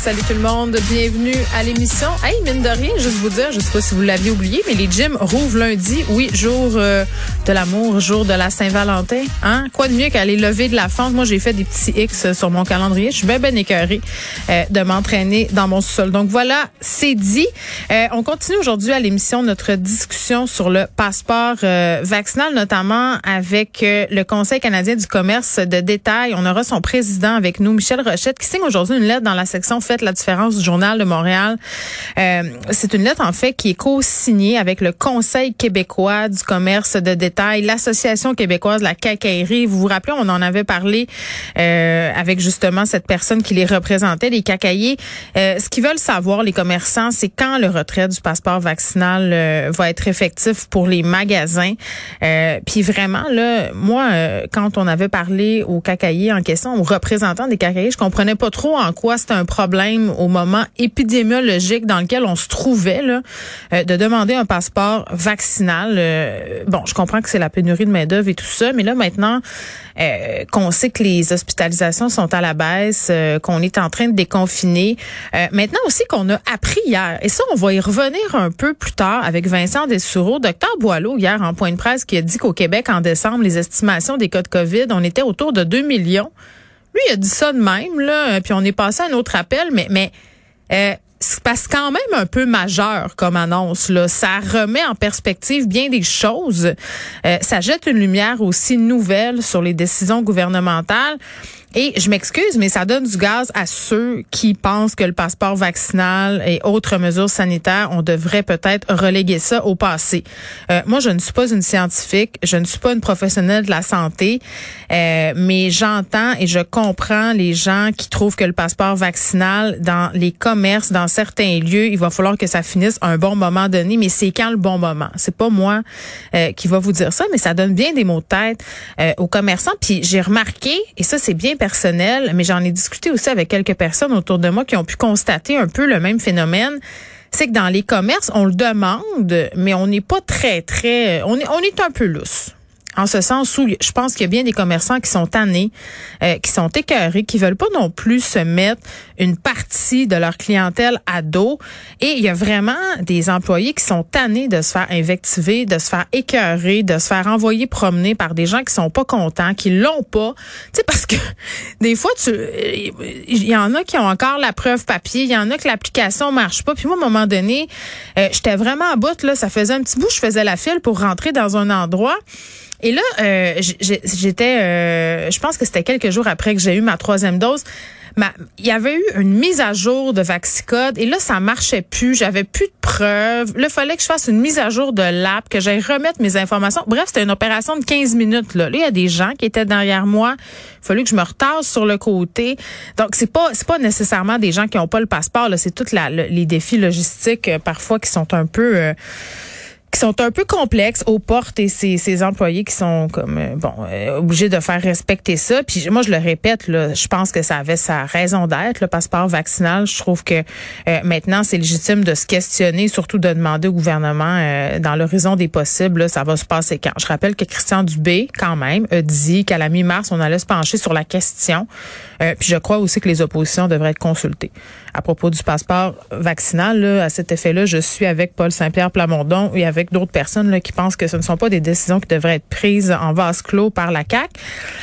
Salut tout le monde, bienvenue à l'émission. Hey, mine de rien, juste vous dire, je sais pas si vous l'aviez oublié, mais les gyms rouvrent lundi. Oui, jour euh, de l'amour, jour de la Saint-Valentin. Hein? Quoi de mieux qu'aller lever de la fente? Moi, j'ai fait des petits X sur mon calendrier. Je suis bien, bien écœurée euh, de m'entraîner dans mon sol. Donc voilà, c'est dit. Euh, on continue aujourd'hui à l'émission notre discussion sur le passeport vaccinal, notamment avec le Conseil canadien du commerce de détail. On aura son président avec nous, Michel Rochette, qui signe aujourd'hui une lettre dans la section fait la différence du Journal de Montréal. Euh, c'est une lettre, en fait, qui est co-signée avec le Conseil québécois du commerce de détail, l'Association québécoise de la cacaillerie. Vous vous rappelez, on en avait parlé euh, avec justement cette personne qui les représentait, les cacaillers. Euh, ce qu'ils veulent savoir, les commerçants, c'est quand le retrait du passeport vaccinal va être effectif pour les magasins. Puis vraiment, là, moi, quand on avait parlé aux cacaillers en question, aux représentants des cacaillers, je comprenais pas trop en quoi c'était un problème au moment épidémiologique dans lequel on se trouvait, euh, de demander un passeport vaccinal. Euh, bon, je comprends que c'est la pénurie de main-d'œuvre et tout ça, mais là, maintenant, euh, qu'on sait que les hospitalisations sont à la baisse, qu'on est en train de déconfiner. maintenant aussi qu'on a appris hier, et ça, on va y revenir un peu plus tard avec Vincent Dessoureau, docteur Boileau, hier en point de presse, qui a dit qu'au Québec, en décembre, les estimations des cas de COVID, on était autour de 2 millions. Il a dit ça de même, là, puis on est passé à un autre appel, mais, mais euh, c'est passe quand même un peu majeur comme annonce. Là. Ça remet en perspective bien des choses. Euh, ça jette une lumière aussi nouvelle sur les décisions gouvernementales. Et je m'excuse, mais ça donne du gaz à ceux qui pensent que le passeport vaccinal et autres mesures sanitaires, on devrait peut-être reléguer ça au passé. Euh, moi, je ne suis pas une scientifique, je ne suis pas une professionnelle de la santé, euh, mais j'entends et je comprends les gens qui trouvent que le passeport vaccinal dans les commerces, dans certains lieux, il va falloir que ça finisse à un bon moment donné. Mais c'est quand le bon moment? C'est pas moi euh, qui va vous dire ça, mais ça donne bien des mots de tête aux commerçants. Puis j'ai remarqué, et ça c'est bien personnel, mais j'en ai discuté aussi avec quelques personnes autour de moi qui ont pu constater un peu le même phénomène. C'est que dans les commerces, on le demande, mais on n'est pas très, très, on est, on est un peu lousse en ce sens où je pense qu'il y a bien des commerçants qui sont tannés, euh, qui sont écœurés, qui veulent pas non plus se mettre une partie de leur clientèle à dos. Et il y a vraiment des employés qui sont tannés de se faire invectiver, de se faire écœurer, de se faire envoyer promener par des gens qui sont pas contents, qui l'ont pas. Tu sais, parce que des fois, tu, il y en a qui ont encore la preuve papier, il y en a que l'application marche pas. Puis moi, à un moment donné, euh, j'étais vraiment à bout, là. Ça faisait un petit bout, je faisais la file pour rentrer dans un endroit. Et là, euh, j'étais, euh, je pense que c'était quelques jours après que j'ai eu ma troisième dose. il y avait eu une mise à jour de Vaxicode et là, ça marchait plus. J'avais plus de preuves. Là, il fallait que je fasse une mise à jour de l'app, que j'aille remettre mes informations. Bref, c'était une opération de 15 minutes. Là, il y a des gens qui étaient derrière moi. Il fallait que je me retasse sur le côté. Donc, c'est pas c'est pas nécessairement des gens qui ont pas le passeport. C'est tous les défis logistiques euh, parfois qui sont un peu qui sont un peu complexes aux portes et ces, ces employés qui sont comme euh, bon euh, obligés de faire respecter ça. Puis moi je le répète là, je pense que ça avait sa raison d'être le passeport vaccinal. Je trouve que euh, maintenant c'est légitime de se questionner, surtout de demander au gouvernement dans l'horizon des possibles, ça va se passer quand. Je rappelle que Christian Dubé quand même a dit qu'à la mi-mars on allait se pencher sur la question. puis je crois aussi que les oppositions devraient être consultées à propos du passeport vaccinal. Là, à cet effet-là, je suis avec Paul Saint-Pierre Plamondon et avec avec d'autres personnes là, qui pensent que ce ne sont pas des décisions qui devraient être prises en vase clos par la CAC.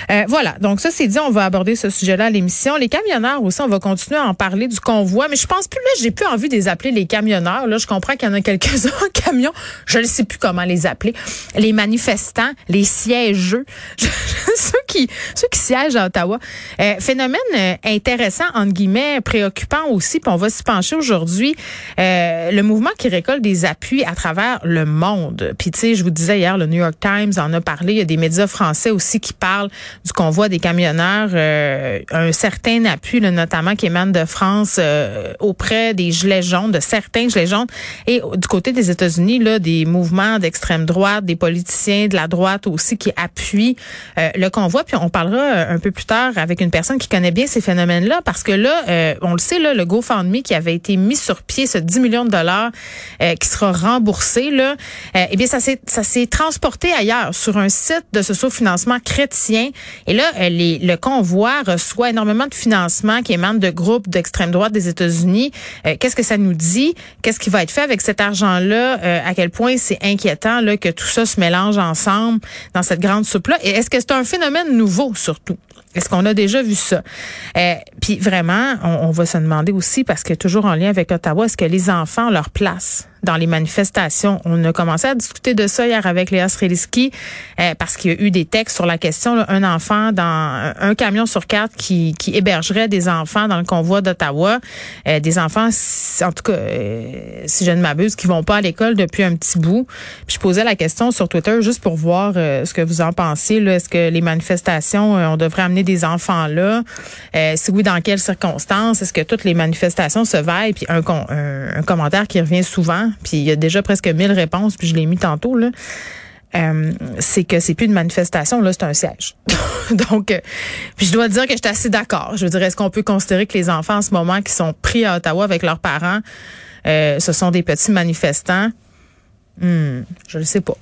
Euh, voilà. Donc ça, c'est dit. On va aborder ce sujet-là à l'émission. Les camionneurs aussi, on va continuer à en parler du convoi, mais je pense plus là, j'ai plus envie de les appeler les camionneurs. Là, je comprends qu'il y en a quelques-uns camions. Je ne sais plus comment les appeler. Les manifestants, les siègeux, ceux qui ceux qui siègent à Ottawa. Euh, phénomène euh, intéressant entre guillemets, préoccupant aussi. Puis on va se pencher aujourd'hui. Le mouvement qui récolte des appuis à travers le monde. Puis tu sais, je vous disais hier, le New York Times en a parlé. Il y a des médias français aussi qui parlent du convoi des camionneurs. Euh, un certain appui, notamment qui émane de France euh, auprès des gilets jaunes, de certains gilets jaunes. Et du côté des États-Unis, là, des mouvements d'extrême droite, des politiciens de la droite aussi qui appuient euh, le convoi. Puis on parlera un peu plus tard avec une personne qui connaît bien ces phénomènes-là, parce que là, on le sait, là, le GoFundMe qui avait été mis sur pied, ce 10 millions de dollars qui sera remboursé, là, eh bien, ça s'est transporté ailleurs sur un site de socio-financement chrétien. Et là, les, le convoi reçoit énormément de financement qui émane de groupes d'extrême droite des États-Unis. Qu'est-ce que ça nous dit? Qu'est-ce qui va être fait avec cet argent-là? À quel point c'est inquiétant là que tout ça se mélange ensemble dans cette grande soupe-là? Et est-ce que c'est un phénomène nouveau surtout? Est-ce qu'on a déjà vu ça? Euh, puis vraiment, on, on, va se demander aussi, parce que toujours en lien avec Ottawa, est-ce que les enfants ont leur place? Dans les manifestations? On a commencé à discuter de ça hier avec Léa Sreliski, euh, parce qu'il y a eu des textes sur la question, là, un enfant dans un camion sur quatre qui, qui hébergerait des enfants dans le convoi d'Ottawa. Euh, des enfants, en tout cas, euh, si je ne m'abuse, qui vont pas à l'école depuis un petit bout. Puis je posais la question sur Twitter juste pour voir ce que vous en pensez. Est-ce que les manifestations, on devrait amener des enfants là? Euh, si oui, dans quelles circonstances? Est-ce que toutes les manifestations se vaillent? Puis un, un, commentaire qui revient souvent, puis il y a déjà presque mille réponses, puis je l'ai mis tantôt, là. Euh, c'est que c'est plus une manifestation, là, c'est un siège. Donc, euh, puis je dois dire que je suis assez d'accord. Je veux dire, est-ce qu'on peut considérer que les enfants en ce moment qui sont pris à Ottawa avec leurs parents, ce sont des petits manifestants? Hmm, je ne sais pas.